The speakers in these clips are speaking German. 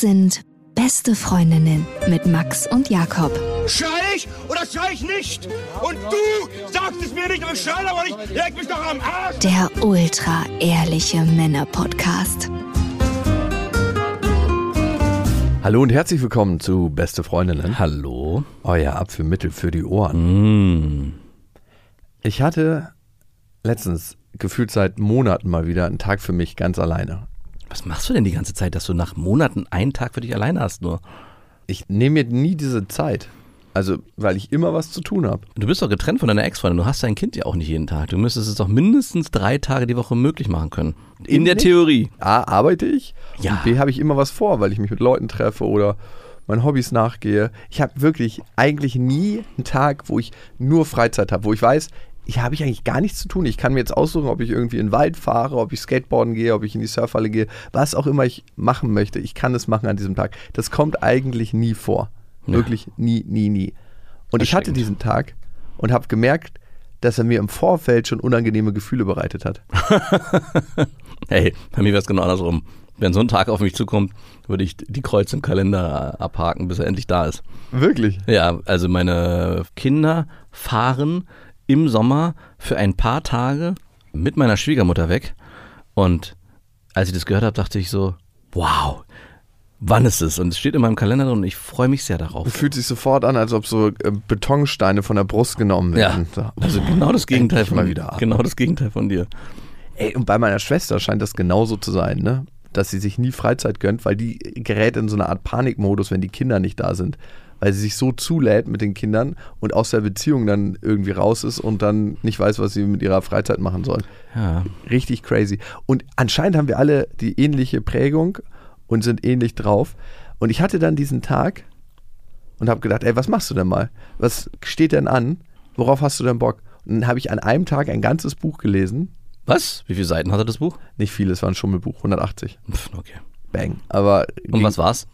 Das sind beste Freundinnen mit Max und Jakob. Schrei ich oder schrei ich nicht? Und du sagst es mir nicht, aber ich schrei aber nicht. Leg mich doch am Arsch. Der ultra ehrliche Männer-Podcast. Hallo und herzlich willkommen zu Beste Freundinnen. Hallo. Euer Apfelmittel für die Ohren. Mm. Ich hatte letztens gefühlt seit Monaten mal wieder einen Tag für mich ganz alleine. Was machst du denn die ganze Zeit, dass du nach Monaten einen Tag für dich alleine hast nur? Ich nehme mir nie diese Zeit. Also, weil ich immer was zu tun habe. Du bist doch getrennt von deiner Ex-Freundin. Du hast dein Kind ja auch nicht jeden Tag. Du müsstest es doch mindestens drei Tage die Woche möglich machen können. In der Nicht? Theorie. A, arbeite ich Ja. und B, habe ich immer was vor, weil ich mich mit Leuten treffe oder meinen Hobbys nachgehe. Ich habe wirklich eigentlich nie einen Tag, wo ich nur Freizeit habe, wo ich weiß, ich habe ich eigentlich gar nichts zu tun. Ich kann mir jetzt aussuchen, ob ich irgendwie in den Wald fahre, ob ich Skateboarden gehe, ob ich in die Surfhalle gehe, was auch immer ich machen möchte. Ich kann es machen an diesem Tag. Das kommt eigentlich nie vor. Wirklich nie, nie, nie. Und ich hatte diesen Tag und habe gemerkt, dass er mir im Vorfeld schon unangenehme Gefühle bereitet hat. Hey, bei mir wäre es genau andersrum. Wenn so ein Tag auf mich zukommt, würde ich die Kreuze im Kalender abhaken, bis er endlich da ist. Wirklich? Ja, also meine Kinder fahren im Sommer für ein paar Tage mit meiner Schwiegermutter weg. Und als ich das gehört habe, dachte ich so, wow, wann ist es? Und es steht in meinem Kalender drin und ich freue mich sehr darauf. Fühlt sich sofort an, als ob so äh, Betonsteine von der Brust genommen Ja, werden. So. also genau das Gegenteil von mal wieder. Genau das Gegenteil von dir. Ey, und bei meiner Schwester scheint das genauso zu sein, ne? Dass sie sich nie Freizeit gönnt, weil die gerät in so eine Art Panikmodus, wenn die Kinder nicht da sind. Weil sie sich so zulädt mit den Kindern und aus der Beziehung dann irgendwie raus ist und dann nicht weiß, was sie mit ihrer Freizeit machen soll. Ja. Richtig crazy. Und anscheinend haben wir alle die ähnliche Prägung und sind ähnlich drauf. Und ich hatte dann diesen Tag und habe gedacht, ey, was machst du denn mal? Was steht denn an? Worauf hast du denn Bock? Und dann habe ich an einem Tag ein ganzes Buch gelesen. Was? Wie viele Seiten hatte das Buch? Nicht viel, es war ein Schummelbuch, 180. Pff, okay. Bang. Aber Und was war's?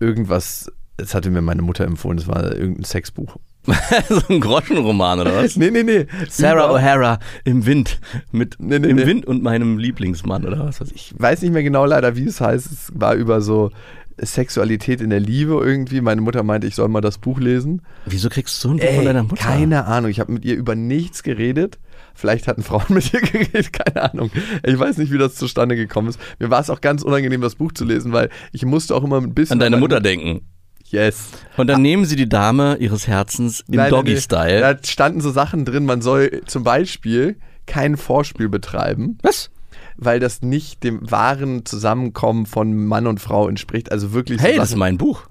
irgendwas, das hatte mir meine Mutter empfohlen, das war irgendein Sexbuch. so ein Groschenroman oder was? Nee, nee, nee. Sarah O'Hara im Wind mit Nee, nee, im nee. Wind und meinem Lieblingsmann oder was weiß ich. Ich weiß nicht mehr genau leider, wie es heißt. Es war über so Sexualität in der Liebe irgendwie. Meine Mutter meinte, ich soll mal das Buch lesen. Wieso kriegst du ein Buch Ey, von deiner Mutter? Keine Ahnung. Ich habe mit ihr über nichts geredet. Vielleicht hatten Frauen mit ihr geredet, keine Ahnung. Ich weiß nicht, wie das zustande gekommen ist. Mir war es auch ganz unangenehm, das Buch zu lesen, weil ich musste auch immer ein bisschen An deine meine- Mutter denken. Yes. Und dann nehmen sie die Dame ihres Herzens im. Doggy-Style. Da standen so Sachen drin, man soll zum Beispiel kein Vorspiel betreiben, Was? weil das nicht dem wahren Zusammenkommen von Mann und Frau entspricht. Also wirklich so Hey, das ist Sachen- mein Buch.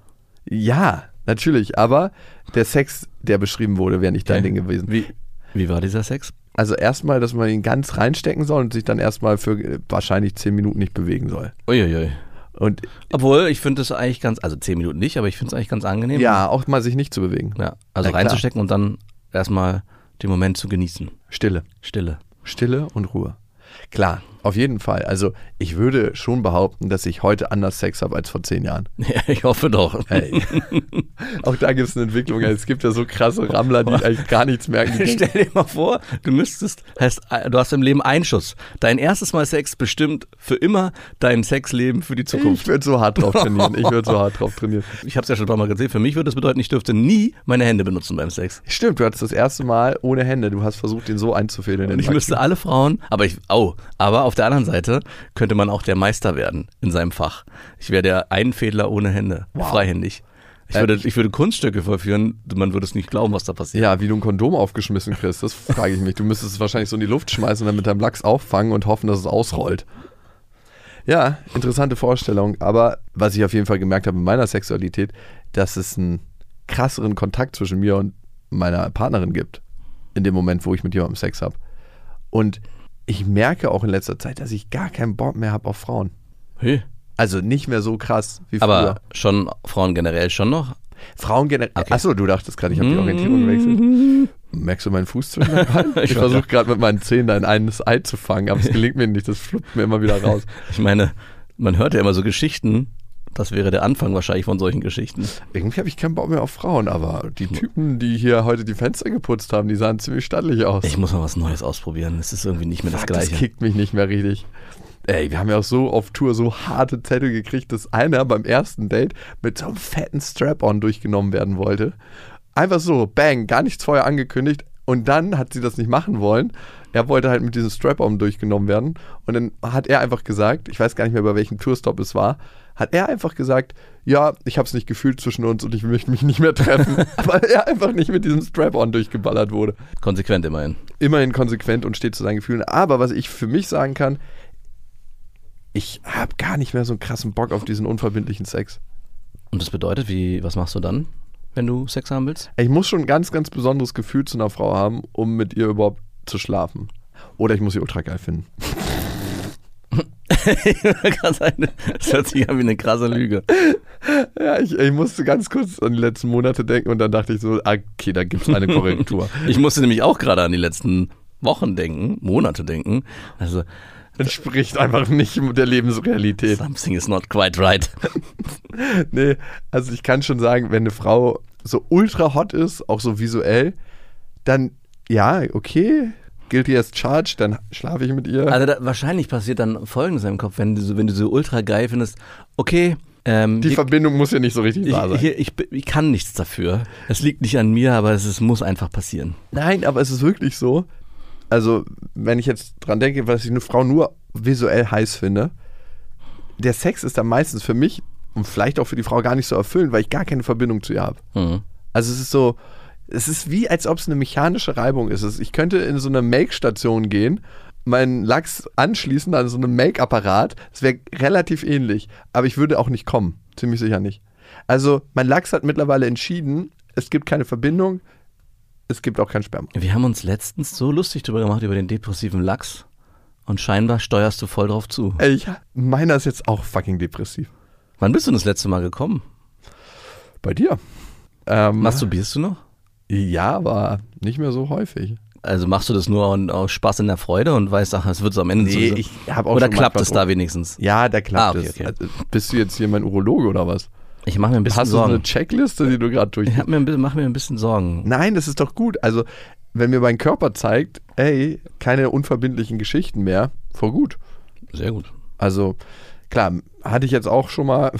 Ja, natürlich, aber der Sex, der beschrieben wurde, wäre nicht dein Ding gewesen. Wie, wie war dieser Sex? Also erstmal, dass man ihn ganz reinstecken soll und sich dann erstmal für äh, wahrscheinlich zehn Minuten nicht bewegen soll. Uiuiui. Und Obwohl, ich finde es eigentlich ganz, also zehn Minuten nicht, aber ich finde es eigentlich ganz angenehm. ja, auch mal sich nicht zu bewegen. ja also klar. reinzustecken und dann erstmal den Moment zu genießen. Stille. Stille. Stille und Ruhe. Klar, auf jeden Fall. Also ich würde schon behaupten, dass ich heute anders Sex habe als vor zehn Jahren. Ja, ich hoffe doch. Ey. auch da gibt es eine Entwicklung. Es gibt ja so krasse Rammler, die eigentlich gar nichts merken. Stell dir mal vor, du müsstest, heißt, du hast im Leben einen Schuss. Dein erstes Mal Sex bestimmt für immer dein Sexleben für die Zukunft. ich würde so hart drauf trainieren. Ich würde so hart drauf trainieren. Ich habe es ja schon ein paar Mal gesehen. Für mich würde das bedeuten, ich dürfte nie meine Hände benutzen beim Sex. Stimmt, du hattest das erste Mal ohne Hände. Du hast versucht, den so einzufädeln. Und ich müsste alle Frauen, aber ich, oh, aber auf der anderen Seite könnte man auch der Meister werden in seinem Fach. Ich wäre der Einfädler ohne Hände, freihändig. Ich Äh, würde, ich würde Kunststücke vollführen, man würde es nicht glauben, was da passiert. Ja, wie du ein Kondom aufgeschmissen kriegst, das frage ich mich. Du müsstest es wahrscheinlich so in die Luft schmeißen und dann mit deinem Lachs auffangen und hoffen, dass es ausrollt. Ja, interessante Vorstellung. Aber was ich auf jeden Fall gemerkt habe in meiner Sexualität, dass es einen krasseren Kontakt zwischen mir und meiner Partnerin gibt. In dem Moment, wo ich mit jemandem Sex habe. Und ich merke auch in letzter Zeit, dass ich gar keinen Bock mehr habe auf Frauen. Hey. Also nicht mehr so krass wie früher. Aber schon Frauen generell schon noch. Frauen generell. Okay. Achso, du dachtest gerade, ich habe die Orientierung gewechselt. Merkst du meinen Fuß zwischen den Beinen? Ich Ich versuche gerade mit meinen Zähnen ein eines Ei zu fangen, aber es gelingt mir nicht. Das fluppt mir immer wieder raus. Ich meine, man hört ja immer so Geschichten. Das wäre der Anfang wahrscheinlich von solchen Geschichten. Irgendwie habe ich keinen Bock mehr auf Frauen, aber die Typen, die hier heute die Fenster geputzt haben, die sahen ziemlich stattlich aus. Ich muss mal was Neues ausprobieren. Es ist irgendwie nicht mehr das Fuck, das Gleiche. kickt mich nicht mehr richtig. ey, wir haben ja auch so auf Tour so harte Zettel gekriegt, dass einer beim ersten Date mit so einem fetten Strap-on durchgenommen werden wollte. Einfach so, bang, gar nichts vorher angekündigt. Und dann hat sie das nicht machen wollen. Er wollte halt mit diesem Strap-on durchgenommen werden. Und dann hat er einfach gesagt, ich weiß gar nicht mehr, bei welchem Tourstop es war, hat er einfach gesagt, ja, ich habe es nicht gefühlt zwischen uns und ich möchte mich nicht mehr treffen, weil er einfach nicht mit diesem Strap-on durchgeballert wurde. Konsequent immerhin. Immerhin konsequent und steht zu seinen Gefühlen. Aber was ich für mich sagen kann, ich habe gar nicht mehr so einen krassen Bock auf diesen unverbindlichen Sex. Und das bedeutet, wie, was machst du dann, wenn du Sex haben willst? Ich muss schon ein ganz, ganz besonderes Gefühl zu einer Frau haben, um mit ihr überhaupt zu schlafen. Oder ich muss sie ultra geil finden. Das hört sich an wie eine krasse Lüge. Ja, ich, ich musste ganz kurz an die letzten Monate denken und dann dachte ich so, ah, okay, da gibt es eine Korrektur. Ich musste nämlich auch gerade an die letzten Wochen denken, Monate denken. Also Entspricht einfach nicht der Lebensrealität. something is not quite right. Nee, also ich kann schon sagen, wenn eine Frau so ultra hot ist, auch so visuell, dann ja, okay, guilty as charged, dann schlafe ich mit ihr. Also da, wahrscheinlich passiert dann Folgendes in deinem Kopf, wenn du, so- wenn du so ultra geil findest, okay, ähm, die hier- Verbindung muss ja nicht so richtig ich, sein. hier, ich, ich kann nichts dafür. Es liegt nicht an mir, aber es ist, muss einfach passieren. Nein, aber es ist wirklich so. Also, wenn ich jetzt dran denke, was ich eine Frau nur visuell heiß finde, der Sex ist dann meistens für mich und vielleicht auch für die Frau gar nicht so erfüllend, weil ich gar keine Verbindung zu ihr habe. Mhm. Also es ist so, es ist wie, als ob es eine mechanische Reibung ist. Ich könnte in so eine Make-Station gehen, meinen Lachs anschließen an so einem Make-Apparat. Es wäre relativ ähnlich, aber ich würde auch nicht kommen. Ziemlich sicher nicht. Also mein Lachs hat mittlerweile entschieden, es gibt keine Verbindung, es gibt auch kein Sperma. Wir haben uns letztens so lustig drüber gemacht über den depressiven Lachs und scheinbar steuerst du voll drauf zu. Ey, meiner ist jetzt auch fucking depressiv. Wann bist du denn das letzte Mal gekommen? Bei dir? Ähm, Masturbierst du noch? Ja, aber nicht mehr so häufig. Also machst du das nur aus Spaß in der Freude und weißt, ach, es wird so am Ende Nee, sowieso. ich hab auch Oder klappt es da wenigstens? Ja, da klappt Ah, okay, es. okay. Also, bist du jetzt hier mein Urologe oder was? Ich mache mir ein bisschen Hast du so Sorgen. eine Checkliste, die du gerade durch? Ich mir, ein mach mir ein bisschen Sorgen. Nein, das ist doch gut. Also, wenn mir mein Körper zeigt, ey, keine unverbindlichen Geschichten mehr, voll gut. Sehr gut. Also, klar, hatte ich jetzt auch schon mal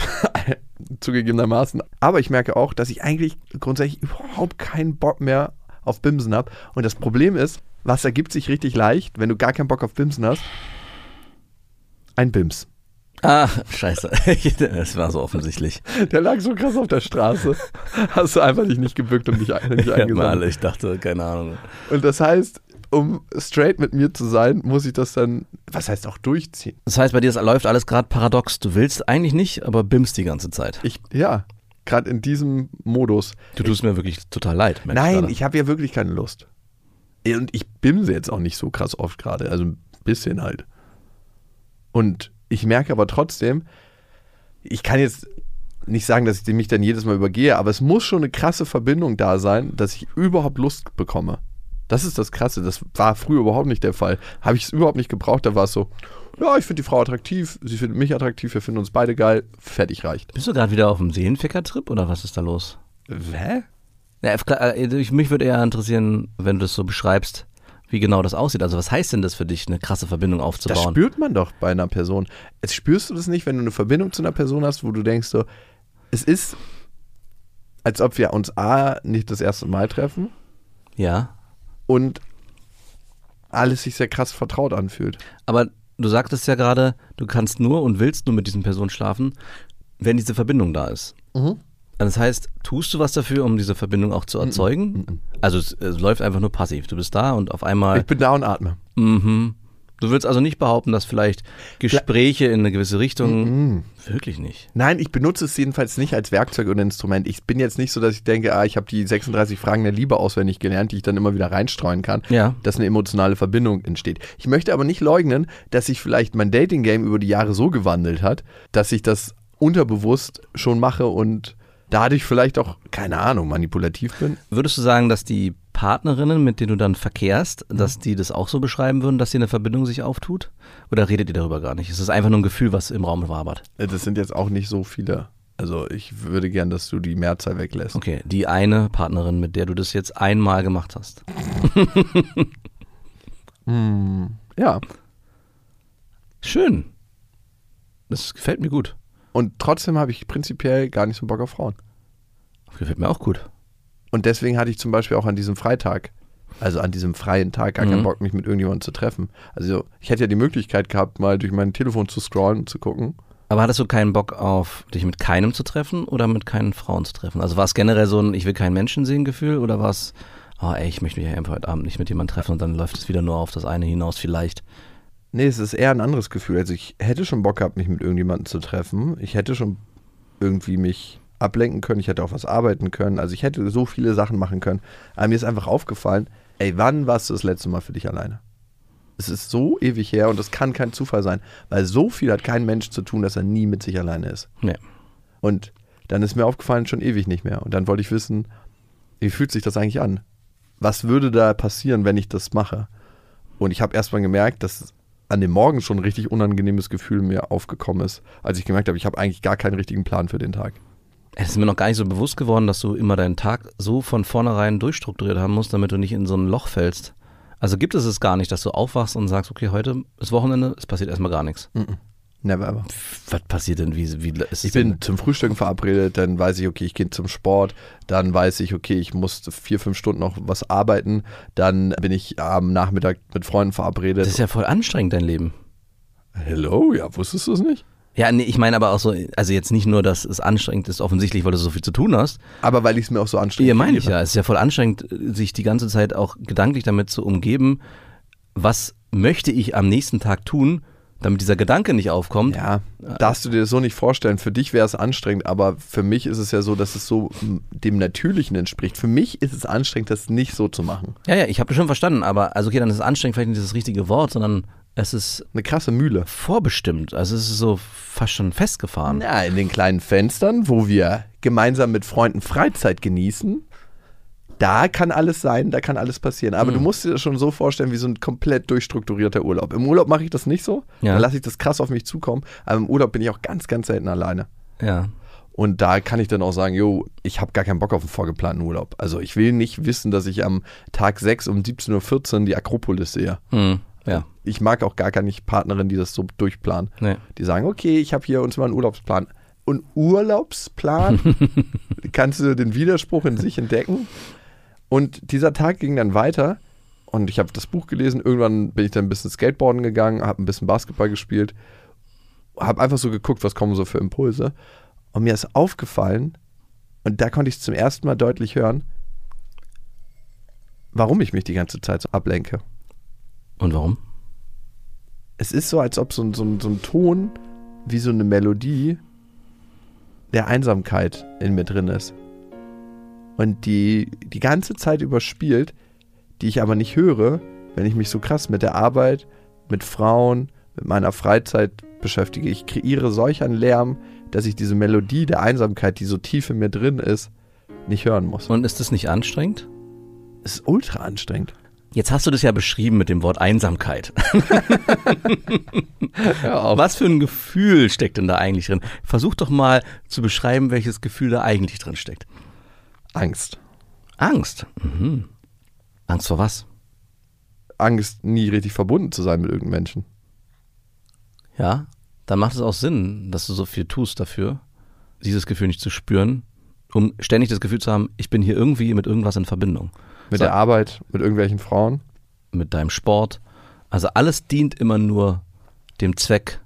zugegebenermaßen. Aber ich merke auch, dass ich eigentlich grundsätzlich überhaupt keinen Bock mehr auf Bimsen habe. Und das Problem ist, was ergibt sich richtig leicht, wenn du gar keinen Bock auf Bimsen hast? Ein Bims. Ah, scheiße. Das war so offensichtlich. Der lag so krass auf der Straße. Hast du einfach dich nicht gebückt und dich, nicht Ja, mal eingesammelt. alle, ich dachte, keine Ahnung. Und das heißt, um straight mit mir zu sein, muss ich das dann, was heißt auch durchziehen? Das heißt, bei dir läuft alles gerade paradox. Du willst eigentlich nicht, aber bimmst die ganze Zeit. Ich, ja, gerade in diesem Modus. Du tust mir wirklich total leid. merk Nein, gerade. ich habe ja wirklich keine Lust. Und ich bimse jetzt auch nicht so krass oft gerade, also ein bisschen halt. Und ich merke aber trotzdem, ich kann jetzt nicht sagen, dass ich mich dann jedes Mal übergehe, aber es muss schon eine krasse Verbindung da sein, dass ich überhaupt Lust bekomme. Das ist das Krasse. Das war früher überhaupt nicht der Fall. Habe ich es überhaupt nicht gebraucht. Da war es so, ja, ich finde die Frau attraktiv, sie findet mich attraktiv, wir finden uns beide geil, fertig reicht. Bist du gerade wieder auf dem Seelenficker-Trip oder was ist da los? Hä? Ja, äh, ich- mich würde eher interessieren, wenn du das so beschreibst, wie genau das aussieht. Also was heißt denn das für dich, eine krasse Verbindung Das aufzubauen? spürt man doch bei einer Person. Jetzt spürst du das nicht, wenn du eine Verbindung zu einer Person hast, wo du denkst so, es ist, als ob wir uns A, nicht das erste Mal treffen ja, und alles sich sehr krass vertraut anfühlt. aber du sagtest ja gerade, du kannst nur und willst nur mit diesen Personen schlafen, wenn diese Verbindung da ist. Also Das heißt, tust du was dafür, um diese Verbindung auch zu erzeugen? Also es, es läuft einfach nur passiv. Du bist da und auf einmal. Ich bin da und atme. Mhm. Du willst also nicht behaupten, dass vielleicht Gespräche in eine gewisse Richtung. Wirklich nicht. Nein, ich benutze es jedenfalls nicht als Werkzeug oder Instrument. Ich bin jetzt nicht so, dass ich denke, ah, ich habe die 36 Fragen der Liebe auswendig gelernt, die ich dann immer wieder reinstreuen kann, Ja. dass eine emotionale Verbindung entsteht. Ich möchte aber nicht leugnen, dass sich vielleicht mein Dating-Game über die Jahre so gewandelt hat, dass ich das unterbewusst schon mache und dadurch vielleicht auch, keine Ahnung, manipulativ bin. Würdest du sagen, dass die Partnerinnen, mit denen du dann verkehrst, dass die das auch so beschreiben würden, dass hier eine Verbindung sich auftut? Oder redet ihr darüber gar nicht? Es ist einfach nur ein Gefühl, was im Raum wabert. Äh, Das sind jetzt auch nicht so viele. Also ich würde gern, dass du die Mehrzahl weglässt. Okay, die eine Partnerin, mit der du das jetzt einmal gemacht hast. Ja, Schön. Das gefällt mir gut. Und trotzdem habe ich prinzipiell gar nicht so Bock auf Frauen. Gefällt mir auch gut. Und deswegen hatte ich zum Beispiel auch an diesem Freitag, also an diesem freien Tag, gar keinen Mhm. Bock, mich mit irgendjemandem zu treffen. Also ich hätte ja die Möglichkeit gehabt, mal durch mein Telefon zu scrollen und zu gucken. Aber hattest du keinen Bock auf, dich mit keinem zu treffen oder mit keinen Frauen zu treffen? Also war es generell so ein Ich will keinen Menschen sehen Gefühl oder war es, oh ey, ich möchte mich einfach heute Abend nicht mit jemandem treffen und dann läuft es wieder nur auf das eine hinaus vielleicht? Nee, es ist eher ein anderes Gefühl. Also ich hätte schon Bock gehabt, mich mit irgendjemandem zu treffen. Ich hätte schon irgendwie mich ablenken können. Ich hätte auch was arbeiten können. Also ich hätte so viele Sachen machen können. Aber mir ist einfach aufgefallen, ey, wann warst du das letzte Mal für dich alleine? Es ist so ewig her und das kann kein Zufall sein, weil so viel hat kein Mensch zu tun, dass er nie mit sich alleine ist. Nee. Und dann ist mir aufgefallen, schon ewig nicht mehr. Und dann wollte ich wissen, wie fühlt sich das eigentlich an? Was würde da passieren, wenn ich das mache? Und ich habe erstmal gemerkt, dass an dem Morgen schon ein richtig unangenehmes Gefühl mir aufgekommen ist, als ich gemerkt habe, ich habe eigentlich gar keinen richtigen Plan für den Tag. Es ist mir noch gar nicht so bewusst geworden, dass du immer deinen Tag so von vornherein durchstrukturiert haben musst, damit du nicht in so ein Loch fällst. Also gibt es es gar nicht, dass du aufwachst und sagst, okay, heute ist Wochenende, es passiert erstmal gar nichts. Never ever. Was passiert denn? Wie, wie ist Ich bin denn? zum Frühstücken verabredet, dann weiß ich, okay, ich gehe zum Sport, dann weiß ich, okay, ich muss vier, fünf Stunden noch was arbeiten, dann bin ich am Nachmittag mit Freunden verabredet. Das ist ja voll anstrengend, dein Leben. Hello, ja, wusstest du es nicht? Ja, nee, ich meine aber auch so, also jetzt nicht nur, dass es anstrengend ist, offensichtlich, weil du so viel zu tun hast. Aber weil ich es mir auch so anstrengend Ja, meine ich ja. Es ist ja voll anstrengend, sich die ganze Zeit auch gedanklich damit zu umgeben, was möchte ich am nächsten Tag tun, damit dieser Gedanke nicht aufkommt. Ja, darfst du dir das so nicht vorstellen. Für dich wäre es anstrengend, aber für mich ist es ja so, dass es so dem Natürlichen entspricht. Für mich ist es anstrengend, das nicht so zu machen. Ja, ja, ich habe das schon verstanden, aber also okay, dann ist anstrengend vielleicht nicht das richtige Wort, sondern es ist Eine krasse Mühle. vorbestimmt. Also es ist so fast schon festgefahren. Ja, in den kleinen Fenstern, wo wir gemeinsam mit Freunden Freizeit genießen, da kann alles sein, da kann alles passieren. Aber du musst dir das schon so vorstellen, wie so ein komplett durchstrukturierter Urlaub. Im Urlaub mache ich das nicht so. Ja. Da lasse ich das krass auf mich zukommen. Aber im Urlaub bin ich auch ganz, ganz selten alleine. Ja. Und da kann ich dann auch sagen, jo, ich habe gar keinen Bock auf einen vorgeplanten Urlaub. Also ich will nicht wissen, dass ich am Tag 6 um 17.14 Uhr die Akropolis sehe. Hm. Ja. Ich mag auch gar keine Partnerin, die das so durchplanen. Nee. Die sagen, okay, ich habe hier uns mal einen Urlaubsplan. Und Urlaubsplan? Kannst du den Widerspruch in sich entdecken? Und dieser Tag ging dann weiter und ich habe das Buch gelesen. Irgendwann bin ich dann ein bisschen Skateboarden gegangen, habe ein bisschen Basketball gespielt, habe einfach so geguckt, was kommen so für Impulse. Und mir ist aufgefallen, und da konnte ich es zum ersten Mal deutlich hören, warum ich mich die ganze Zeit so ablenke. Und warum? es ist so, als ob so, ein- so, so ein Ton wie so eine Melodie der Einsamkeit in mir drin ist. Und die die ganze Zeit überspielt, die ich aber nicht höre, wenn ich mich so krass mit der Arbeit, mit Frauen, mit meiner Freizeit beschäftige. Ich kreiere solch einen Lärm, dass ich diese Melodie der Einsamkeit, die so tief in mir drin ist, nicht hören muss. Und ist das nicht anstrengend? Es ist ultra anstrengend. Jetzt hast du das ja beschrieben mit dem Wort Einsamkeit. Was für ein Gefühl steckt denn da eigentlich drin? Versuch doch mal zu beschreiben, welches Gefühl da eigentlich drin steckt. Angst. Angst. Mhm. Angst vor was? Angst, nie richtig verbunden zu sein mit irgendeinem Menschen. Ja, dann macht es auch Sinn, dass du so viel tust dafür, dieses Gefühl nicht zu spüren, um ständig das Gefühl zu haben, ich bin hier irgendwie mit irgendwas in Verbindung. Mit So. der Arbeit, mit irgendwelchen Frauen. Mit deinem Sport. Also alles dient immer nur dem Zweck.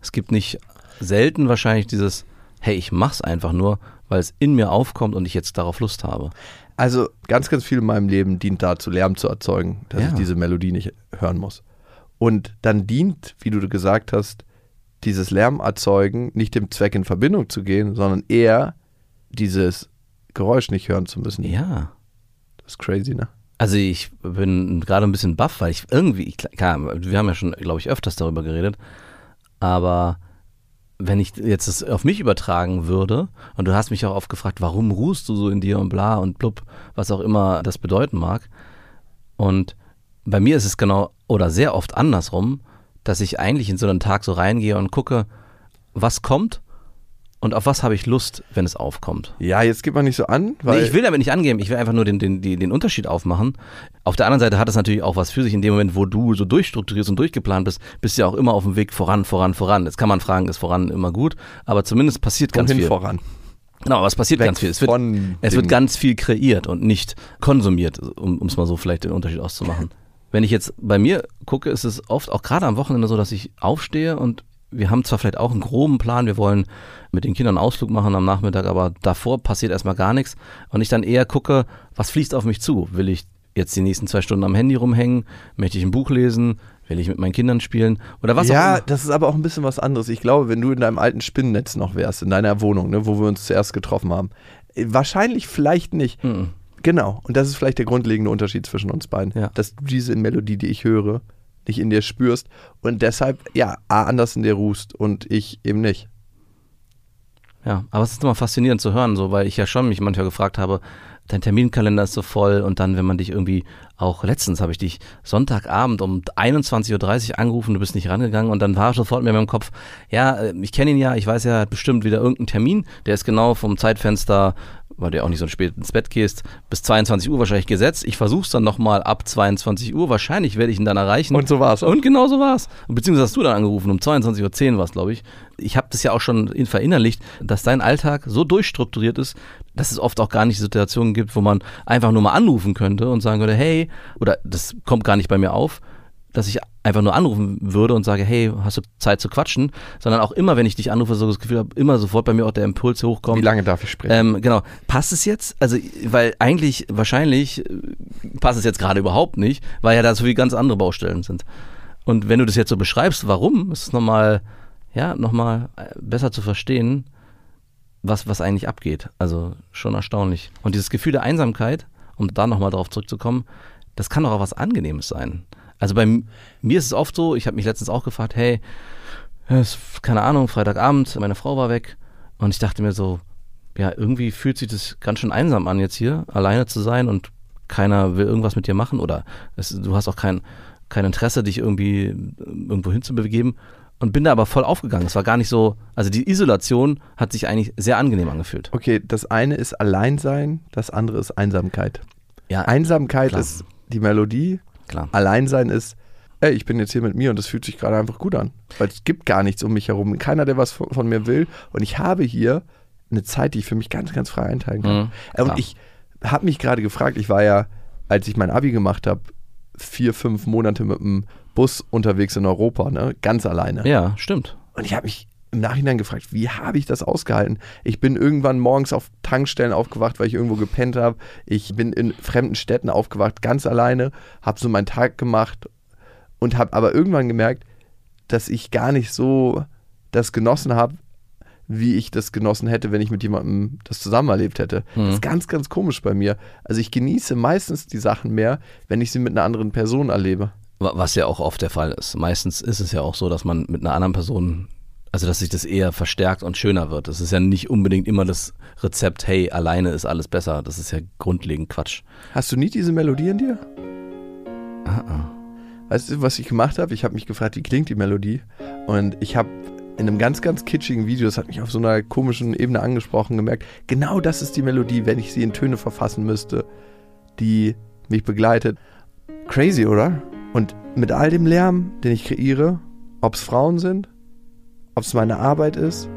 Es gibt nicht selten wahrscheinlich dieses, hey, ich mach's einfach nur, weil es in mir aufkommt und ich jetzt darauf Lust habe. Also ganz, ganz viel in meinem Leben dient dazu, Lärm zu erzeugen, dass Ja. ich diese Melodie nicht hören muss. Und dann dient, wie du gesagt hast, dieses Lärm erzeugen nicht dem Zweck in Verbindung zu gehen, sondern eher dieses Geräusch nicht hören zu müssen. Ja. Das ist crazy, ne? Also ich bin gerade ein bisschen baff, weil ich irgendwie, klar, wir haben ja schon, glaube ich, öfters darüber geredet, aber wenn ich jetzt das auf mich übertragen würde und du hast mich auch oft gefragt, warum ruhst du so in dir und bla und blub, was auch immer das bedeuten mag. Und bei mir ist es genau oder sehr oft andersrum, dass ich eigentlich in so einen Tag so reingehe und gucke, was kommt und auf was habe ich Lust, wenn es aufkommt. Ja, jetzt gibt man nicht so an, weil Nee, ich will damit nicht angeben, ich will einfach nur den, den, den, Unterschied aufmachen. Auf der anderen Seite hat es natürlich auch was für sich in dem Moment, wo du so durchstrukturierst und durchgeplant bist, bist du ja auch immer auf dem Weg voran, voran, voran. Jetzt kann man fragen, ist voran immer gut, aber zumindest passiert ganz wohin viel. voran. Genau, aber es passiert Weg ganz viel. Es wird, von es wird ganz viel kreiert und nicht konsumiert, um es mal so vielleicht den Unterschied auszumachen. Wenn ich jetzt bei mir gucke, ist es oft auch gerade am Wochenende so, dass ich aufstehe und wir haben zwar vielleicht auch einen groben Plan, wir wollen mit den Kindern einen Ausflug machen am Nachmittag, aber davor passiert erstmal gar nichts und ich dann eher gucke, was fließt auf mich zu? Will ich jetzt die nächsten zwei Stunden am Handy rumhängen? Möchte ich ein Buch lesen? Will ich mit meinen Kindern spielen? Oder was auch ja, immer? das ist aber auch ein bisschen was anderes. Ich glaube, wenn du in deinem alten Spinnennetz noch wärst, in deiner Wohnung, ne, wo wir uns zuerst getroffen haben, äh, wahrscheinlich vielleicht nicht. Mhm. Genau. Und das ist vielleicht der grundlegende Unterschied zwischen uns beiden. Ja. Dass du diese Melodie, die ich höre, nicht in dir spürst und deshalb, ja, A, anders in dir ruhst und ich eben nicht. Ja, aber es ist immer faszinierend zu hören, so, weil ich ja schon mich manchmal gefragt habe, dein Terminkalender ist so voll und dann, wenn man dich irgendwie auch letztens habe ich dich Sonntagabend um 21.30 Uhr angerufen, du bist nicht rangegangen und dann war sofort mir meinem Kopf, ja, äh, ich kenne ihn ja, ich weiß ja, er hat bestimmt wieder irgendeinen Termin, der ist genau vom Zeitfenster, weil du ja auch nicht so spät ins Bett gehst, bis 22 Uhr wahrscheinlich gesetzt. Ich versuche es dann nochmal ab 22 Uhr, wahrscheinlich werde ich ihn dann erreichen. Und so war's. Und genau so war's. Und Beziehungsweise hast du dann angerufen, um 22.10 Uhr war es, glaube ich. Ich habe das ja auch schon in- verinnerlicht, dass dein Alltag so durchstrukturiert ist, dass es oft auch gar nicht Situationen gibt, wo man einfach nur mal anrufen könnte und sagen würde, hey, oder das kommt gar nicht bei mir auf, dass ich einfach nur anrufen würde und sage, hey, hast du Zeit zu quatschen, sondern auch immer, wenn ich dich anrufe, so das Gefühl habe, immer sofort bei mir auch der Impuls hochkommt. Wie lange darf ich sprechen? Ähm, genau. Passt es jetzt? Also, weil eigentlich, wahrscheinlich äh, passt es jetzt gerade überhaupt nicht, weil ja da so viele ganz andere Baustellen sind. Und wenn du das jetzt so beschreibst, warum, ist es nochmal, ja, nochmal äh, besser zu verstehen, was, was eigentlich abgeht. Also schon erstaunlich. Und dieses Gefühl der Einsamkeit, um da nochmal drauf zurückzukommen, das kann doch auch was Angenehmes sein. Also bei mir ist es oft so, ich habe mich letztens auch gefragt, hey, es ist, keine Ahnung, Freitagabend, meine Frau war weg und ich dachte mir so, ja, irgendwie fühlt sich das ganz schön einsam an, jetzt hier alleine zu sein und keiner will irgendwas mit dir machen oder es, du hast auch kein, kein Interesse, dich irgendwie äh, irgendwo hinzubegeben und bin da aber voll aufgegangen. Es war gar nicht so, also die Isolation hat sich eigentlich sehr angenehm angefühlt. Okay, das eine ist Alleinsein, das andere ist Einsamkeit. Ja, Einsamkeit klar. ist die Melodie, klar. Alleinsein ist, ey, ich bin jetzt hier mit mir und es fühlt sich gerade einfach gut an. Weil es gibt gar nichts um mich herum. Keiner, der was von, von mir will. Und ich habe hier eine Zeit, die ich für mich ganz, ganz frei einteilen kann. Mhm, Äh, und klar. ich habe mich gerade gefragt, ich war ja, als ich mein Abi gemacht habe, vier, fünf Monate mit dem Bus unterwegs in Europa, ne? ganz alleine. Ja, stimmt. Und ich habe mich im Nachhinein gefragt, wie habe ich das ausgehalten? Ich bin irgendwann morgens auf Tankstellen aufgewacht, weil ich irgendwo gepennt habe. Ich bin in fremden Städten aufgewacht, ganz alleine, habe so meinen Tag gemacht und habe aber irgendwann gemerkt, dass ich gar nicht so das genossen habe, wie ich das genossen hätte, wenn ich mit jemandem das zusammen erlebt hätte. Das ist ganz, ganz komisch bei mir. Also ich genieße meistens die Sachen mehr, wenn ich sie mit einer anderen Person erlebe. Wa- Was ja auch oft der Fall ist. Meistens ist es ja auch so, dass man mit einer anderen Person, also dass sich das eher verstärkt und schöner wird. Das ist ja nicht unbedingt immer das Rezept, hey, alleine ist alles besser. Das ist ja grundlegend Quatsch. Hast du nie diese Melodie in dir? Ah, Weißt du, was ich gemacht habe? Ich habe mich gefragt, wie klingt die Melodie? Und ich habe in einem ganz, ganz kitschigen Video, das hat mich auf so einer komischen Ebene angesprochen, gemerkt, genau das ist die Melodie, wenn ich sie in Töne verfassen müsste, die mich begleitet. Crazy, oder? Und mit all dem Lärm, den ich kreiere, ob es Frauen sind, ob es meine Arbeit ist,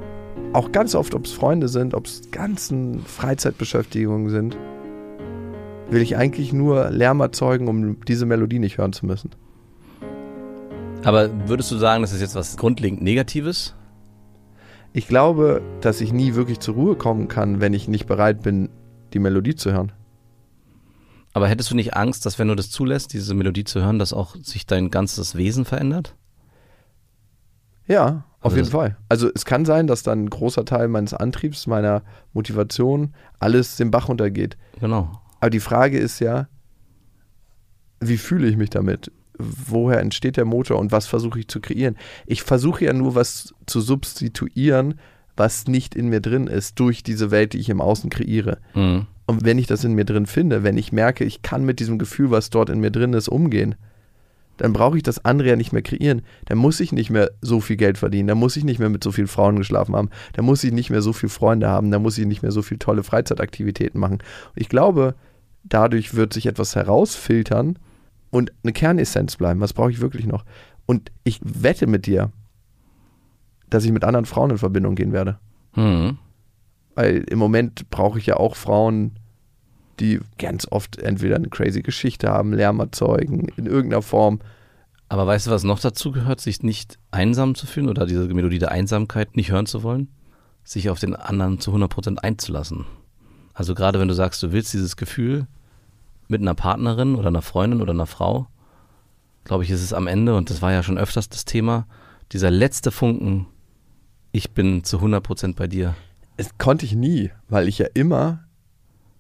auch ganz oft, ob es Freunde sind, ob es ganzen Freizeitbeschäftigungen sind, will ich eigentlich nur Lärm erzeugen, um diese Melodie nicht hören zu müssen. Aber würdest du sagen, das ist jetzt was grundlegend Negatives? Ich glaube, dass ich nie wirklich zur Ruhe kommen kann, wenn ich nicht bereit bin, die Melodie zu hören. Aber hättest du nicht Angst, dass wenn du das zulässt, diese Melodie zu hören, dass auch sich dein ganzes Wesen verändert? Ja, auf Also jeden Fall. Also es kann sein, dass dann ein großer Teil meines Antriebs, meiner Motivation, alles den Bach runtergeht. Genau. Aber die Frage ist ja, wie fühle ich mich damit? Woher entsteht der Motor und was versuche ich zu kreieren? Ich versuche ja nur was zu substituieren, was nicht in mir drin ist, durch diese Welt, die ich im Außen kreiere. Mhm. Und wenn ich das in mir drin finde, wenn ich merke, ich kann mit diesem Gefühl, was dort in mir drin ist, umgehen, dann brauche ich das andere ja nicht mehr kreieren. Dann muss ich nicht mehr so viel Geld verdienen, dann muss ich nicht mehr mit so vielen Frauen geschlafen haben, dann muss ich nicht mehr so viele Freunde haben, dann muss ich nicht mehr so viele tolle Freizeitaktivitäten machen. Und ich glaube, dadurch wird sich etwas herausfiltern und eine Kernessenz bleiben. Was brauche ich wirklich noch? Und ich wette mit dir, dass ich mit anderen Frauen in Verbindung gehen werde. Hm. Weil im Moment brauche ich ja auch Frauen, die ganz oft entweder eine crazy Geschichte haben, Lärm erzeugen, in irgendeiner Form. Aber weißt du, was noch dazu gehört, sich nicht einsam zu fühlen oder diese Melodie der Einsamkeit nicht hören zu wollen? Sich auf den anderen zu 100% einzulassen. Also gerade wenn du sagst, du willst dieses Gefühl mit einer Partnerin oder einer Freundin oder einer Frau, glaube ich, ist es am Ende, und das war ja schon öfters das Thema, dieser letzte Funken, ich bin zu 100% bei dir. Es konnte ich nie, weil ich ja immer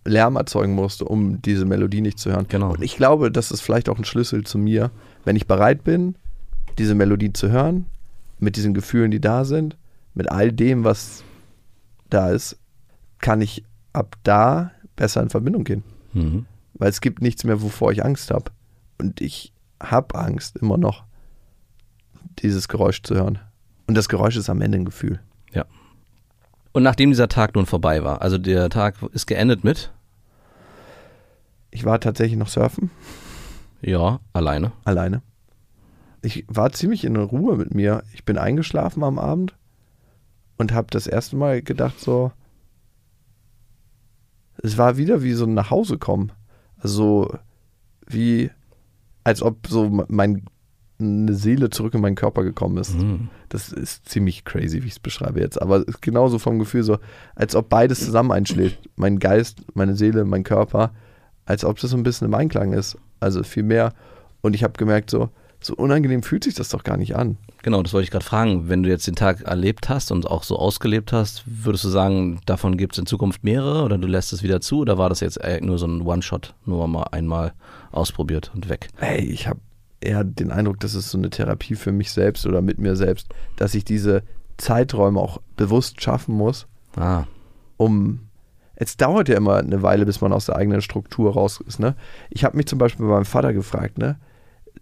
Lärm erzeugen musste, um diese Melodie nicht zu hören. Genau. Und ich glaube, das ist vielleicht auch ein Schlüssel zu mir, wenn ich bereit bin, diese Melodie zu hören, mit diesen Gefühlen, die da sind, mit all dem, was da ist, kann ich ab da besser in Verbindung gehen. Mhm. Weil es gibt nichts mehr, wovor ich Angst habe. Und ich habe Angst immer noch, dieses Geräusch zu hören. Und das Geräusch ist am Ende ein Gefühl. Ja. Und nachdem dieser Tag nun vorbei war, also der Tag ist geendet mit, Ich war tatsächlich noch surfen, ja, alleine. alleine. Ich war ziemlich in Ruhe mit mir. Ich bin eingeschlafen am Abend und habe das erste Mal gedacht, so, es war wieder wie so ein nach Hause kommen. Also wie, als ob so mein, eine Seele zurück in meinen Körper gekommen ist. Mhm. Das ist ziemlich crazy, wie ich es beschreibe jetzt. Aber es ist genauso vom Gefühl so, als ob beides zusammen einschläft. Mein Geist, meine Seele, mein Körper. Als ob das so ein bisschen im Einklang ist. Also viel mehr. Und ich habe gemerkt, so, so unangenehm fühlt sich das doch gar nicht an. Genau, das wollte ich gerade fragen. Wenn du jetzt den Tag erlebt hast und auch so ausgelebt hast, würdest du sagen, davon gibt es in Zukunft mehrere oder du lässt es wieder zu oder war das jetzt nur so ein One-Shot, nur mal einmal ausprobiert und weg? Ey, ich habe eher den Eindruck, das ist so eine Therapie für mich selbst oder mit mir selbst, dass ich diese Zeiträume auch bewusst schaffen muss, Ah, um. Es dauert ja immer eine Weile, bis man aus der eigenen Struktur raus ist. Ne? Ich habe mich zum Beispiel bei meinem Vater gefragt, ne?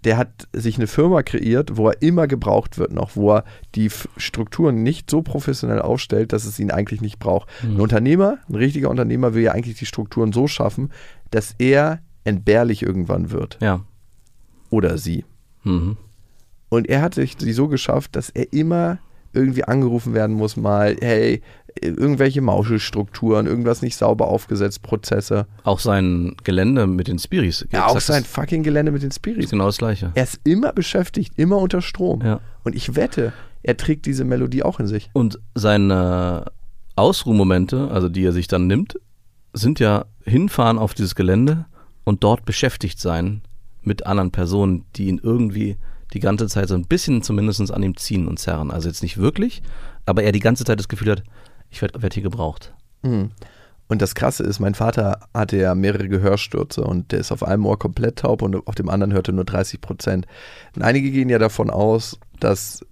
der hat sich eine Firma kreiert, wo er immer gebraucht wird noch, wo er die Strukturen nicht so professionell aufstellt, dass es ihn eigentlich nicht braucht. Ein Unternehmer, ein richtiger Unternehmer will ja eigentlich die Strukturen so schaffen, dass er entbehrlich irgendwann wird. ja. Oder sie. Mhm. Und er hat sich sie so geschafft, dass er immer irgendwie angerufen werden muss, mal, hey, irgendwelche Mauschelstrukturen, irgendwas nicht sauber aufgesetzt, Prozesse. Auch sein Gelände mit den Spiris. Ja, auch sein fucking Gelände mit den ist Spiris. genau das Gleiche. Er ist immer beschäftigt, immer unter Strom. Ja. Und ich wette, er trägt diese Melodie auch in sich. Und seine Ausruhmomente, also die er sich dann nimmt, sind ja hinfahren auf dieses Gelände und dort beschäftigt sein mit anderen Personen, die ihn irgendwie die ganze Zeit so ein bisschen zumindest an ihm ziehen und zerren. Also jetzt nicht wirklich, aber er die ganze Zeit das Gefühl hat, ich werde werd hier gebraucht. Mhm. Und das Krasse ist, mein Vater hatte ja mehrere Gehörstürze und der ist auf einem Ohr komplett taub und auf dem anderen hörte nur 30 Prozent. Und einige gehen ja davon aus, dass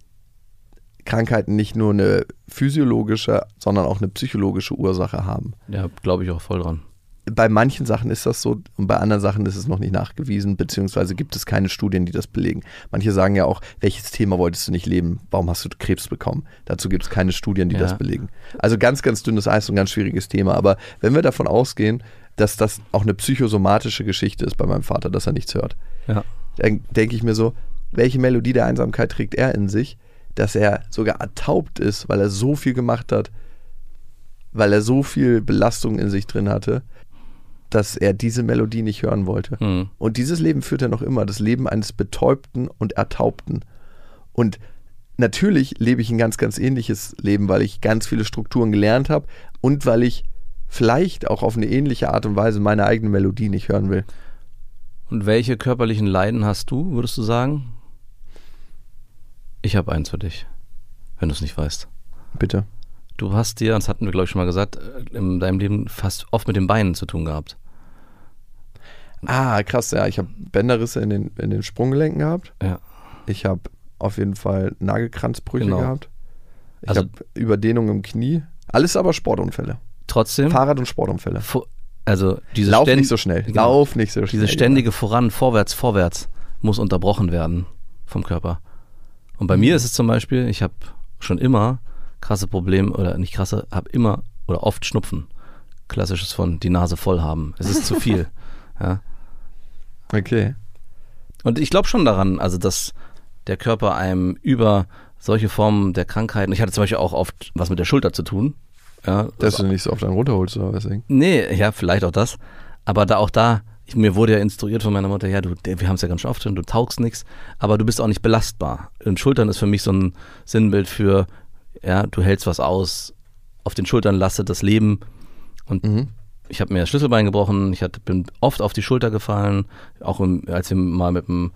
Krankheiten nicht nur eine physiologische, sondern auch eine psychologische Ursache haben. Ja, glaube ich auch voll dran. Bei manchen Sachen ist das so und bei anderen Sachen ist es noch nicht nachgewiesen, beziehungsweise gibt es keine Studien, die das belegen. Manche sagen ja auch, welches Thema wolltest du nicht leben? Warum hast du Krebs bekommen? Dazu gibt es keine Studien, die Ja. das belegen. Also ganz, ganz dünnes Eis und ganz schwieriges Thema. Aber wenn wir davon ausgehen, dass das auch eine psychosomatische Geschichte ist bei meinem Vater, dass er nichts hört, Ja. dann denke ich mir so, welche Melodie der Einsamkeit trägt er in sich, dass er sogar ertaubt ist, weil er so viel gemacht hat, weil er so viel Belastung in sich drin hatte, dass er diese Melodie nicht hören wollte. Hm. Und dieses Leben führt er noch immer, das Leben eines Betäubten und Ertaubten. Und natürlich lebe ich ein ganz, ganz ähnliches Leben, weil ich ganz viele Strukturen gelernt habe und weil ich vielleicht auch auf eine ähnliche Art und Weise meine eigene Melodie nicht hören will. Und welche körperlichen Leiden hast du, würdest du sagen? Ich habe eins für dich, wenn du es nicht weißt. Bitte. Du hast dir, das hatten wir glaube ich schon mal gesagt, äh, in deinem Leben fast oft mit den Beinen zu tun gehabt. Ah, krass, ja. Ich habe Bänderrisse in den, in den Sprunggelenken gehabt. Ja. Ich habe auf jeden Fall Nagelkranzbrüche Genau. gehabt. Ich Also- habe Überdehnung im Knie. Alles aber Sportunfälle. Trotzdem, Fahrrad- und Sportunfälle. also diese Lauf nicht so schnell. Genau. Lauf nicht so schnell. Diese ständige Voran, vorwärts, vorwärts muss unterbrochen werden vom Körper. Und bei mir ist es zum Beispiel, ich habe schon immer krasse Probleme, oder nicht krasse, habe immer oder oft Schnupfen. Klassisches von die Nase voll haben. Es ist zu viel. Ja. Okay. Und ich glaube schon daran, also dass der Körper einem über solche Formen der Krankheiten, ich hatte zum Beispiel auch oft was mit der Schulter zu tun. Ja, Dass du nicht so oft einen runterholst oder was? Nee, ja, vielleicht auch das. Aber da auch da, ich, mir wurde ja instruiert von meiner Mutter, ja, du, wir haben es ja ganz schön oft schon, du taugst nichts, aber du bist auch nicht belastbar. Und Schultern ist für mich so ein Sinnbild für, ja, du hältst was aus, auf den Schultern lasse das Leben. Und Mhm. Ich habe mir das Schlüsselbein gebrochen, ich hatte, bin oft auf die Schulter gefallen, auch im, als wir mal mit dem,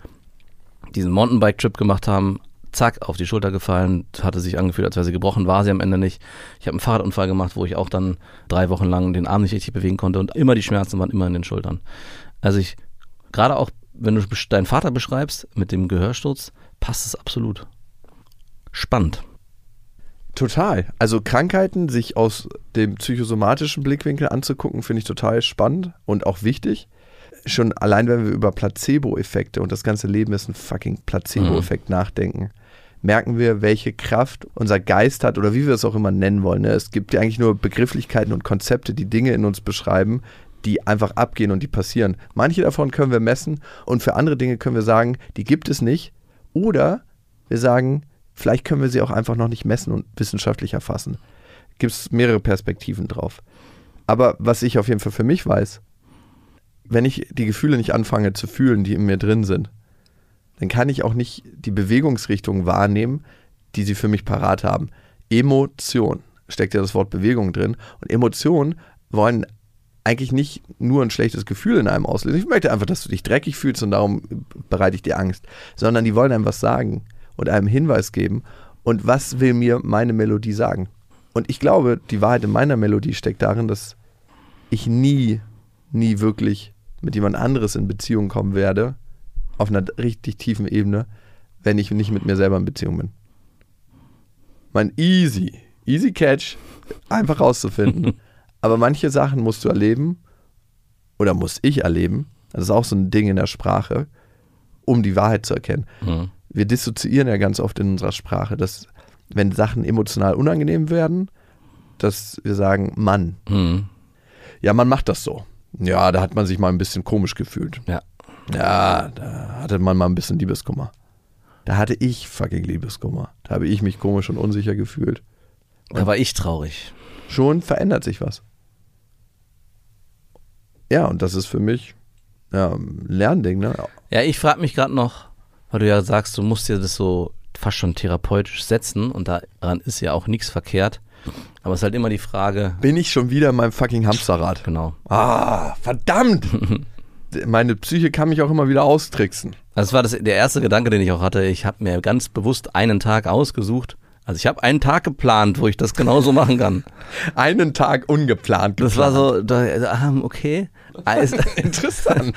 diesen Mountainbike-Trip gemacht haben, zack, auf die Schulter gefallen, hatte sich angefühlt, als wäre sie gebrochen, war sie am Ende nicht. Ich habe einen Fahrradunfall gemacht, wo ich auch dann drei Wochen lang den Arm nicht richtig bewegen konnte und immer die Schmerzen waren immer in den Schultern. Also ich, gerade auch, wenn du deinen Vater beschreibst mit dem Gehörsturz, passt es absolut. Spannend. Total. Also Krankheiten sich aus dem psychosomatischen Blickwinkel anzugucken, finde ich total spannend und auch wichtig. Schon allein, wenn wir über Placebo-Effekte und das ganze Leben ist ein fucking Placebo-Effekt nachdenken, merken wir, welche Kraft unser Geist hat oder wie wir es auch immer nennen wollen. Ne? Es gibt ja eigentlich nur Begrifflichkeiten und Konzepte, die Dinge in uns beschreiben, die einfach abgehen und die passieren. Manche davon können wir messen und für andere Dinge können wir sagen, die gibt es nicht. Oder wir sagen, vielleicht können wir sie auch einfach noch nicht messen und wissenschaftlich erfassen. Gibt es mehrere Perspektiven drauf. Aber was ich auf jeden Fall für mich weiß, wenn ich die Gefühle nicht anfange zu fühlen, die in mir drin sind, dann kann ich auch nicht die Bewegungsrichtung wahrnehmen, die sie für mich parat haben. Emotion steckt ja das Wort Bewegung drin. Und Emotionen wollen eigentlich nicht nur ein schlechtes Gefühl in einem auslösen. Ich möchte einfach, dass du dich dreckig fühlst und darum bereite ich dir Angst. Sondern die wollen einem was sagen und einem Hinweis geben. Und was will mir meine Melodie sagen? Und ich glaube, die Wahrheit in meiner Melodie steckt darin, dass ich nie, nie wirklich mit jemand anderes in Beziehung kommen werde, auf einer richtig tiefen Ebene, wenn ich nicht mit mir selber in Beziehung bin. Mein easy, easy catch, einfach rauszufinden. Aber manche Sachen musst du erleben oder muss ich erleben. Das ist auch so ein Ding in der Sprache, um die Wahrheit zu erkennen. Mhm. Wir dissoziieren ja ganz oft in unserer Sprache, dass wenn Sachen emotional unangenehm werden, dass wir sagen, Mann, Mhm. ja, man macht das so. Ja, da hat man sich mal ein bisschen komisch gefühlt. Ja. Ja, da hatte man mal ein bisschen Liebeskummer. Da hatte ich fucking Liebeskummer. Da habe ich mich komisch und unsicher gefühlt. Da war ich traurig. Schon verändert sich was. Ja, und das ist für mich ja, ein Lernding, ne? Ja, ich frage mich gerade noch, weil du ja sagst, du musst dir das so fast schon therapeutisch setzen und daran ist ja auch nichts verkehrt. Aber es ist halt immer die Frage, Bin ich schon wieder in meinem fucking Hamsterrad? genau. Ah, verdammt! Meine Psyche kann mich auch immer wieder austricksen. Also das war das, der erste Gedanke, den ich auch hatte. Ich habe mir ganz bewusst einen Tag ausgesucht. Also ich habe einen Tag geplant, wo ich das genauso machen kann. Einen Tag ungeplant. Das war so, da, ah, okay. Also- Interessant.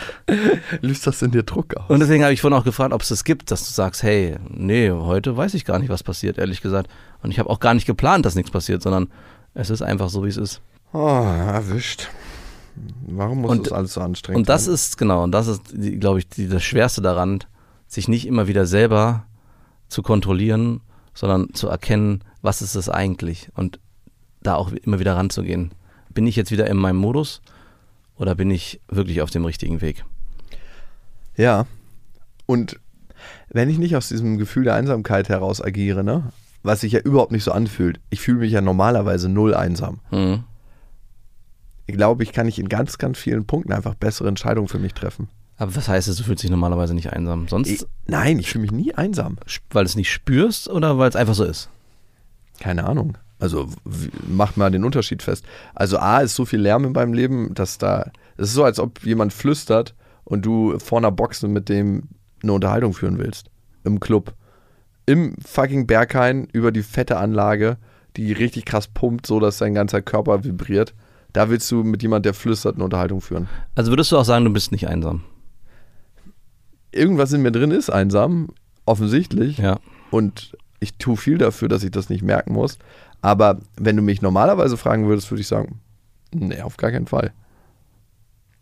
Löst das in dir Druck aus? Und deswegen habe ich vorhin auch gefragt, ob es das gibt, dass du sagst, hey, nee, heute weiß ich gar nicht, was passiert, ehrlich gesagt. Und ich habe auch gar nicht geplant, dass nichts passiert, sondern es ist einfach so, wie es ist. Oh, erwischt. Warum muss Und- das alles so anstrengend Und das sein? ist, genau, und das ist, glaube ich, die, das Schwerste daran, sich nicht immer wieder selber zu kontrollieren, sondern zu erkennen, was ist es eigentlich und da auch immer wieder ranzugehen. Bin ich jetzt wieder in meinem Modus oder bin ich wirklich auf dem richtigen Weg? Ja. Und wenn ich nicht aus diesem Gefühl der Einsamkeit heraus agiere, ne? Was sich ja überhaupt nicht so anfühlt. Ich fühle mich ja normalerweise null einsam. Mhm. Ich glaube, ich kann nicht in ganz, ganz vielen Punkten einfach bessere Entscheidungen für mich treffen. Aber was heißt es, du fühlst dich normalerweise nicht einsam? Sonst, Ich, nein, ich fühle mich nie einsam. weil du es nicht spürst oder weil es einfach so ist? Keine Ahnung. Also w- mach mal den Unterschied fest. Also A ist so viel Lärm in meinem Leben, dass da. Es ist so, als ob jemand flüstert und du vor einer Box mit dem eine Unterhaltung führen willst. Im Club. Im fucking Berghain über die fette Anlage, die richtig krass pumpt, so dass dein ganzer Körper vibriert. Da willst du mit jemand, der flüstert, eine Unterhaltung führen. Also würdest du auch sagen, du bist nicht einsam? Irgendwas in mir drin ist einsam, offensichtlich. Ja. Und ich tue viel dafür, dass ich das nicht merken muss. Aber wenn du mich normalerweise fragen würdest, würde ich sagen, nee, auf gar keinen Fall.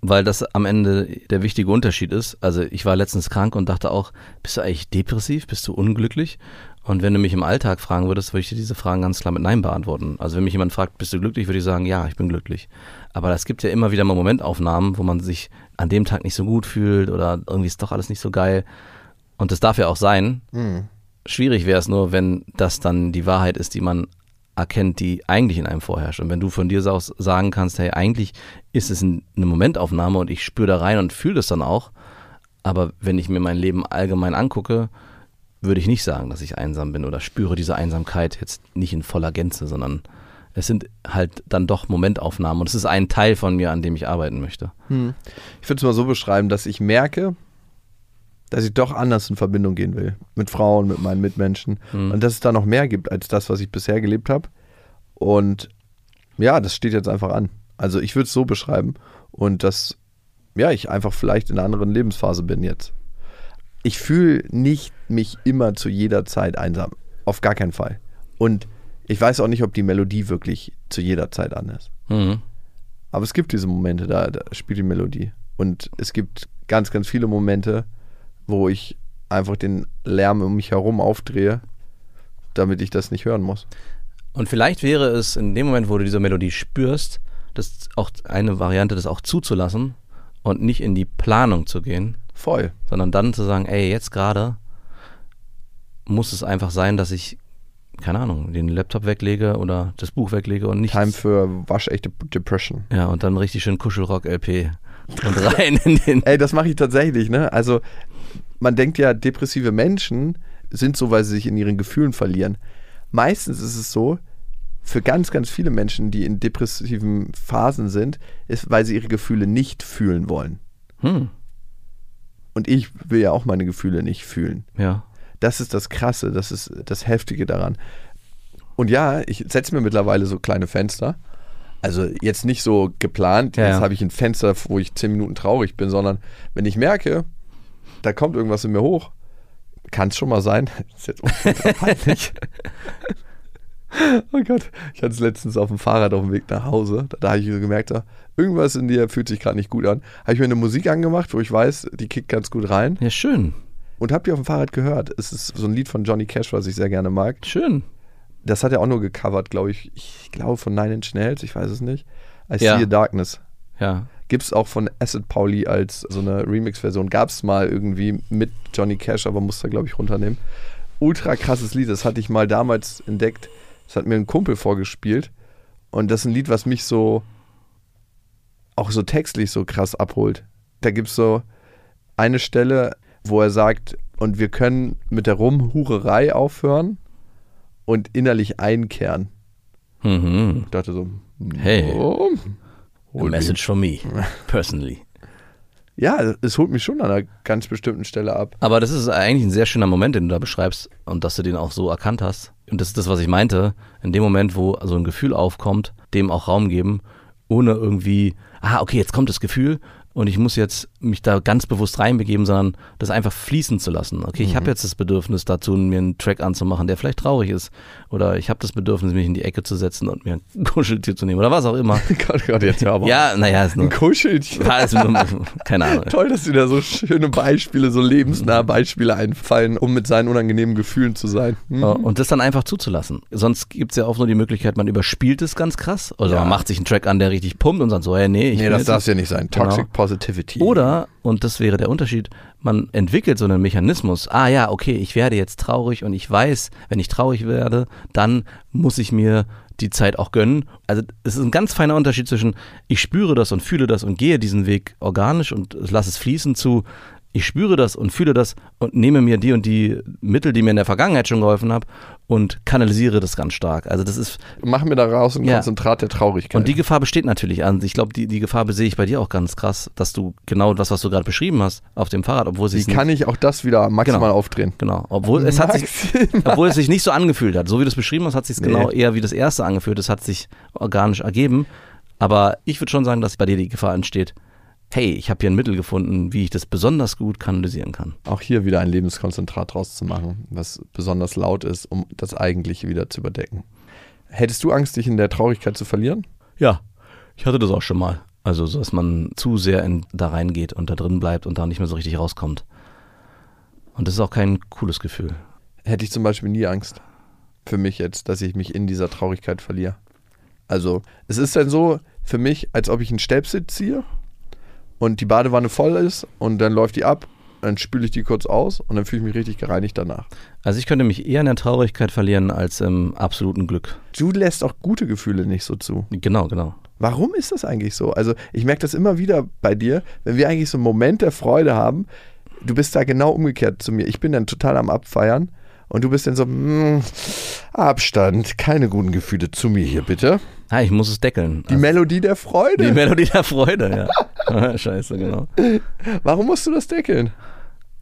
weil das am Ende der wichtige Unterschied ist. Also ich war letztens krank und dachte auch, bist du eigentlich depressiv? Bist du unglücklich? Und wenn du mich im Alltag fragen würdest, würde ich dir diese Fragen ganz klar mit Nein beantworten. Also wenn mich jemand fragt, bist du glücklich, würde ich sagen, ja, ich bin glücklich. Aber es gibt ja immer wieder mal Momentaufnahmen, wo man sich an dem Tag nicht so gut fühlt oder irgendwie ist doch alles nicht so geil. Und das darf ja auch sein. Mhm. Schwierig wäre es nur, wenn das dann die Wahrheit ist, die man erkennt, die eigentlich in einem vorherrscht. Und wenn du von dir aus sagen kannst, hey, eigentlich ist es eine Momentaufnahme und ich spüre da rein und fühle das dann auch. Aber wenn ich mir mein Leben allgemein angucke, würde ich nicht sagen, dass ich einsam bin oder spüre diese Einsamkeit jetzt nicht in voller Gänze, sondern es sind halt dann doch Momentaufnahmen und es ist ein Teil von mir, an dem ich arbeiten möchte. Hm. Ich würde es mal so beschreiben, dass ich merke, dass ich doch anders in Verbindung gehen will. Mit Frauen, mit meinen Mitmenschen. Hm. Und dass es da noch mehr gibt als das, was ich bisher gelebt habe. Und ja, das steht jetzt einfach an. Also ich würde es so beschreiben. Und dass, ja, ich einfach vielleicht in einer anderen Lebensphase bin jetzt. Ich fühle nicht mich immer zu jeder Zeit einsam. Auf gar keinen Fall. Und ich weiß auch nicht, ob die Melodie wirklich zu jeder Zeit an ist. Mhm. Aber es gibt diese Momente, da, da spielt die Melodie. Und es gibt ganz, ganz viele Momente, wo ich einfach den Lärm um mich herum aufdrehe, damit ich das nicht hören muss. Und vielleicht wäre es in dem Moment, wo du diese Melodie spürst, das auch eine Variante, das auch zuzulassen und nicht in die Planung zu gehen, Voll. sondern dann zu sagen, ey, jetzt gerade muss es einfach sein, dass ich, keine Ahnung, den Laptop weglege oder das Buch weglege und nicht. Time für waschechte Depression. Ja, und dann richtig schön Kuschelrock-LP und rein in den. Ey, das mache ich tatsächlich, ne? Also, man denkt ja, depressive Menschen sind so, weil sie sich in ihren Gefühlen verlieren. Meistens ist es so, für ganz, ganz viele Menschen, die in depressiven Phasen sind, ist, weil sie ihre Gefühle nicht fühlen wollen. Hm, Und ich will ja auch meine Gefühle nicht fühlen. ja. Das ist das Krasse, das ist das Heftige daran. Und ja, ich setze mir mittlerweile so kleine Fenster. Also jetzt nicht so geplant, Ja, jetzt ja. habe ich ein Fenster, wo ich zehn Minuten traurig bin, sondern wenn ich merke, da kommt irgendwas in mir hoch, kann es schon mal sein. Das ist jetzt peinlich. oh Gott, ich hatte es letztens auf dem Fahrrad auf dem Weg nach Hause. Da, da habe ich so gemerkt, da, irgendwas in dir fühlt sich gerade nicht gut an. Habe ich mir eine Musik angemacht, wo ich weiß, die kickt ganz gut rein Ja, schön. und habe die auf dem Fahrrad gehört. Es ist so ein Lied von Johnny Cash, was ich sehr gerne mag. Schön. Das hat er auch nur gecovert, glaube ich. Ich glaube von Nine Inch Nails, ich weiß es nicht. I Ja. See a Darkness. Ja. Gibt es auch von Acid Pauli als so eine Remix-Version. Gab es mal irgendwie mit Johnny Cash, aber musste er, glaube ich, runternehmen. Ultra krasses Lied, das hatte ich mal damals entdeckt. Das hat mir ein Kumpel vorgespielt. Und das ist ein Lied, was mich so auch so textlich so krass abholt. Da gibt es so eine Stelle, wo er sagt, und wir können mit der Rumhurerei aufhören und innerlich einkehren. Mhm. Ich dachte so, Hey. oh, A message for me, personally. Ja, es holt mich schon an einer ganz bestimmten Stelle ab. Aber das ist eigentlich ein sehr schöner Moment, den du da beschreibst und dass du den auch so erkannt hast. Und das ist das, was ich meinte. In dem Moment, wo so ein Gefühl aufkommt, dem auch Raum geben, ohne irgendwie, ah, okay, jetzt kommt das Gefühl und ich muss jetzt mich da ganz bewusst reinbegeben, sondern das einfach fließen zu lassen. Okay, ich habe jetzt das Bedürfnis dazu, mir einen Track anzumachen, der vielleicht traurig ist. Oder ich habe das Bedürfnis, mich in die Ecke zu setzen und mir ein Kuscheltier zu nehmen oder was auch immer. Gott, Gott, jetzt hör ja, naja, ist nur, Ein Kuscheltier. Ja, ist nur keine Ahnung. Toll, dass dir da so schöne Beispiele, so lebensnahe Beispiele einfallen, um mit seinen unangenehmen Gefühlen zu sein. Hm? Äh, Und das dann einfach zuzulassen. Sonst gibt es ja auch nur die Möglichkeit, man überspielt es ganz krass. Oder Ja. man macht sich einen Track an, der richtig pumpt und sagt so, hey, nee, ich Nee, das darf ja nicht sein. Toxic Genau. Positivity. Oder, und das wäre der Unterschied, man entwickelt so einen Mechanismus. Ah ja, okay, ich werde jetzt traurig und ich weiß, wenn ich traurig werde, dann muss ich mir die Zeit auch gönnen. Also es ist ein ganz feiner Unterschied zwischen ich spüre das und fühle das und gehe diesen Weg organisch und lasse es fließen zu ich spüre das und fühle das und nehme mir die und die Mittel, die mir in der Vergangenheit schon geholfen haben und kanalisiere das ganz stark. Also das ist Mach mir daraus ein Ja. Konzentrat der Traurigkeit. und die Gefahr besteht natürlich. Also ich glaube, die, die Gefahr sehe ich bei dir auch ganz krass, dass du genau das, was du gerade beschrieben hast, auf dem Fahrrad, obwohl es Wie sich kann ich auch das wieder maximal Genau. aufdrehen? genau, obwohl es hat sich, obwohl es sich nicht so angefühlt hat, so wie du es beschrieben hast, hat sich Nee. genau eher wie das erste angefühlt. Es hat sich organisch ergeben. Aber ich würde schon sagen, dass bei dir die Gefahr entsteht. Hey, ich habe hier ein Mittel gefunden, wie ich das besonders gut kanalisieren kann. Auch hier wieder ein Lebenskonzentrat draus zu machen, was besonders laut ist, um das Eigentliche wieder zu überdecken. Hättest du Angst, dich in der Traurigkeit zu verlieren? Ja, ich hatte das auch schon mal. Also, so dass man zu sehr in, da reingeht und da drin bleibt und da nicht mehr so richtig rauskommt. Und das ist auch kein cooles Gefühl. Hätte ich zum Beispiel nie Angst für mich jetzt, dass ich mich in dieser Traurigkeit verliere. Also, es ist dann so für mich, als ob ich einen Stäbsel ziehe und die Badewanne voll ist und dann läuft die ab, dann spüle ich die kurz aus und dann fühle ich mich richtig gereinigt danach. Also ich könnte mich eher in der Traurigkeit verlieren als im absoluten Glück. Du lässt auch gute Gefühle nicht so zu. Genau, genau. Warum ist das eigentlich so? Also, ich merke das immer wieder bei dir, wenn wir eigentlich so einen Moment der Freude haben, du bist da genau umgekehrt zu mir. Ich bin dann total am Abfeiern und du bist dann so, mm, Abstand, keine guten Gefühle zu mir hier bitte. Ja, ich muss es deckeln. Die Melodie der Freude. Die Melodie der Freude, ja. Scheiße, genau. Warum musst du das deckeln?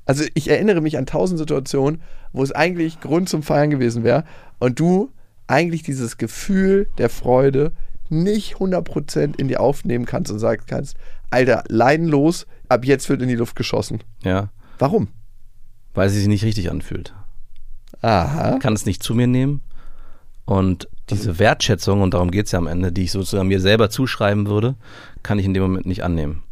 Also ich erinnere mich an tausend Situationen, wo es eigentlich Grund zum Feiern gewesen wäre und du eigentlich dieses Gefühl der Freude nicht 100% in dir aufnehmen kannst und sagen kannst, Alter, leidenlos, ab jetzt wird in die Luft geschossen. Ja, Warum? weil sie sich nicht richtig anfühlt. Aha. Kann es nicht zu mir nehmen und diese Wertschätzung, und darum geht es ja am Ende, die ich sozusagen mir selber zuschreiben würde, kann ich in dem Moment nicht annehmen.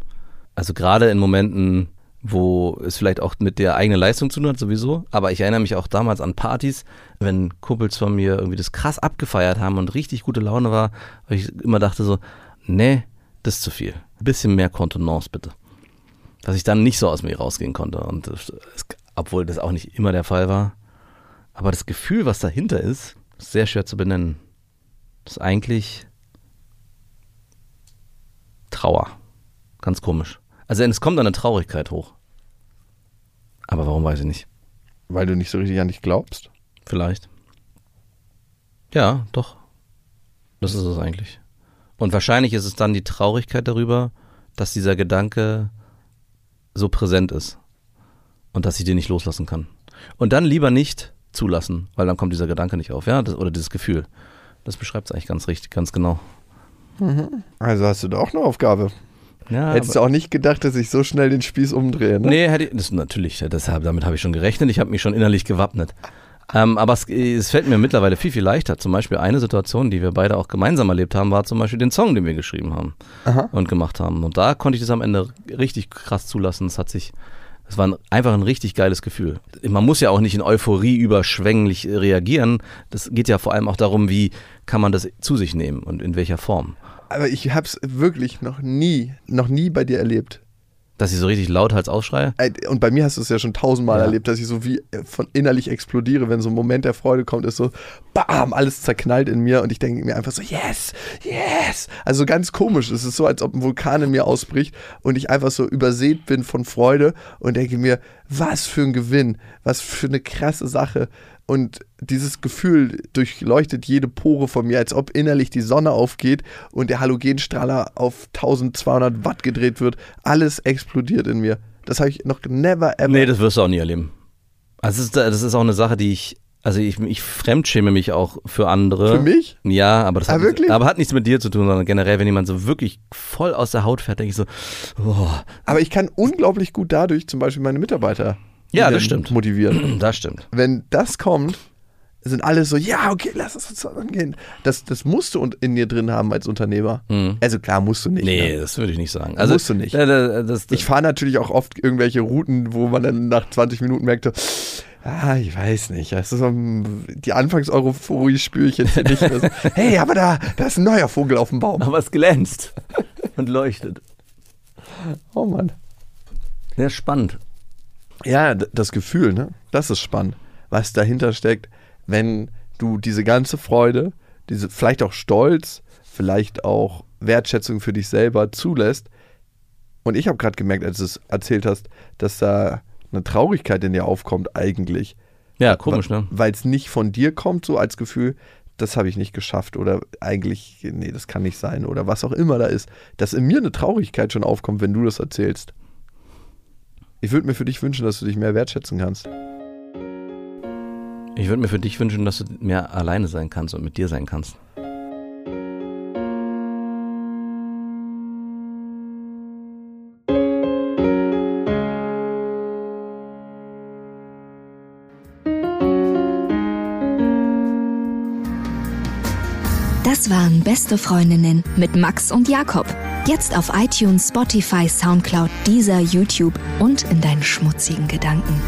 Also gerade in Momenten, wo es vielleicht auch mit der eigenen Leistung zu tun hat, sowieso. Aber ich erinnere mich auch damals an Partys, wenn Kumpels von mir irgendwie das krass abgefeiert haben und richtig gute Laune war, weil ich immer dachte so, nee, das ist zu viel. Ein bisschen mehr Kontenance bitte. Dass ich dann nicht so aus mir rausgehen konnte. Und das, obwohl das auch nicht immer der Fall war. Aber das Gefühl, was dahinter ist, ist sehr schwer zu benennen. Das ist eigentlich Trauer. Ganz komisch. Also es kommt eine Traurigkeit hoch. Aber warum weiß ich nicht. Weil du nicht so richtig an dich glaubst? Vielleicht. Ja, doch. Das ist es eigentlich. Und wahrscheinlich ist es dann die Traurigkeit darüber, dass dieser Gedanke so präsent ist. Und dass ich den nicht loslassen kann. Und dann lieber nicht zulassen, weil dann kommt dieser Gedanke nicht auf, ja, das, oder dieses Gefühl. Das beschreibt es eigentlich ganz richtig, ganz genau. Also hast du da auch eine Aufgabe. Ja, Hättest du auch nicht gedacht, dass ich so schnell den Spieß umdrehe, ne? Nee, hätte ich, das natürlich, deshalb, damit habe ich schon gerechnet. Ich habe mich schon innerlich gewappnet. Ähm, aber es, es fällt mir mittlerweile viel, viel leichter. Zum Beispiel eine Situation, die wir beide auch gemeinsam erlebt haben, war zum Beispiel den Song, den wir geschrieben haben Aha. und gemacht haben. Und da konnte ich das am Ende richtig krass zulassen. Es hat sich, es war ein, einfach ein richtig geiles Gefühl. Man muss ja auch nicht in Euphorie überschwänglich reagieren. Das geht ja vor allem auch darum, wie kann man das zu sich nehmen und in welcher Form. Aber ich hab's wirklich noch nie, noch nie bei dir erlebt. Dass ich so richtig lauthals ausschreie. Und bei mir hast du es ja schon tausendmal Ja. erlebt, dass ich so wie äh, von innerlich explodiere, wenn so ein Moment der Freude kommt, ist so, bam, alles zerknallt in mir und ich denke mir einfach so, yes, yes. Also ganz komisch. Es ist so, als ob ein Vulkan in mir ausbricht und ich einfach so übersät bin von Freude und denke mir, was für ein Gewinn, was für eine krasse Sache. Und dieses Gefühl durchleuchtet jede Pore von mir, als ob innerlich die Sonne aufgeht und der Halogenstrahler auf 1200 Watt gedreht wird. Alles explodiert in mir. Das habe ich noch never ever. Nee, das wirst du auch nie erleben. Also das ist, das ist auch eine Sache, die ich, also ich, ich fremdschäme mich auch für andere. Für mich? Ja, aber das Ah, hat, wirklich? aber hat nichts mit dir zu tun, sondern generell, wenn jemand so wirklich voll aus der Haut fährt, denke ich so, oh, Aber ich kann unglaublich gut dadurch zum Beispiel meine Mitarbeiter Ja, das stimmt. motivieren. das stimmt. Wenn das kommt, sind alle so, ja, okay, lass uns zusammen gehen. Das, das musst du in dir drin haben als Unternehmer. Also klar, musst du nicht. Mhm. Nee, Ne? das würde ich nicht sagen. Musst du nicht. äh, äh, das, das, Ich fahre natürlich auch oft irgendwelche Routen, wo man dann nach 20 Minuten merkte, ah, ich weiß nicht. Das ist so, die Anfangs-Euphorie spüre ich jetzt hier nicht. mehr. hey, aber da, da ist ein neuer Vogel auf dem Baum. aber es glänzt und leuchtet. Oh Mann. Sehr spannend. Ja, das Gefühl, ne? Das ist spannend, was dahinter steckt, wenn du diese ganze Freude, diese vielleicht auch Stolz, vielleicht auch Wertschätzung für dich selber zulässt. Und ich habe gerade gemerkt, als du es erzählt hast, dass da eine Traurigkeit in dir aufkommt eigentlich, Ja, komisch, ne? weil es nicht von dir kommt, so als Gefühl, das habe ich nicht geschafft oder eigentlich, nee, das kann nicht sein oder was auch immer da ist, dass in mir eine Traurigkeit schon aufkommt, wenn du das erzählst. Ich würde mir für dich wünschen, dass du dich mehr wertschätzen kannst. Ich würde mir für dich wünschen, dass du mehr alleine sein kannst und mit dir sein kannst. Beste Freundinnen mit Max und Jakob. Jetzt auf iTunes, Spotify, Soundcloud, dieser YouTube und in deinen schmutzigen Gedanken.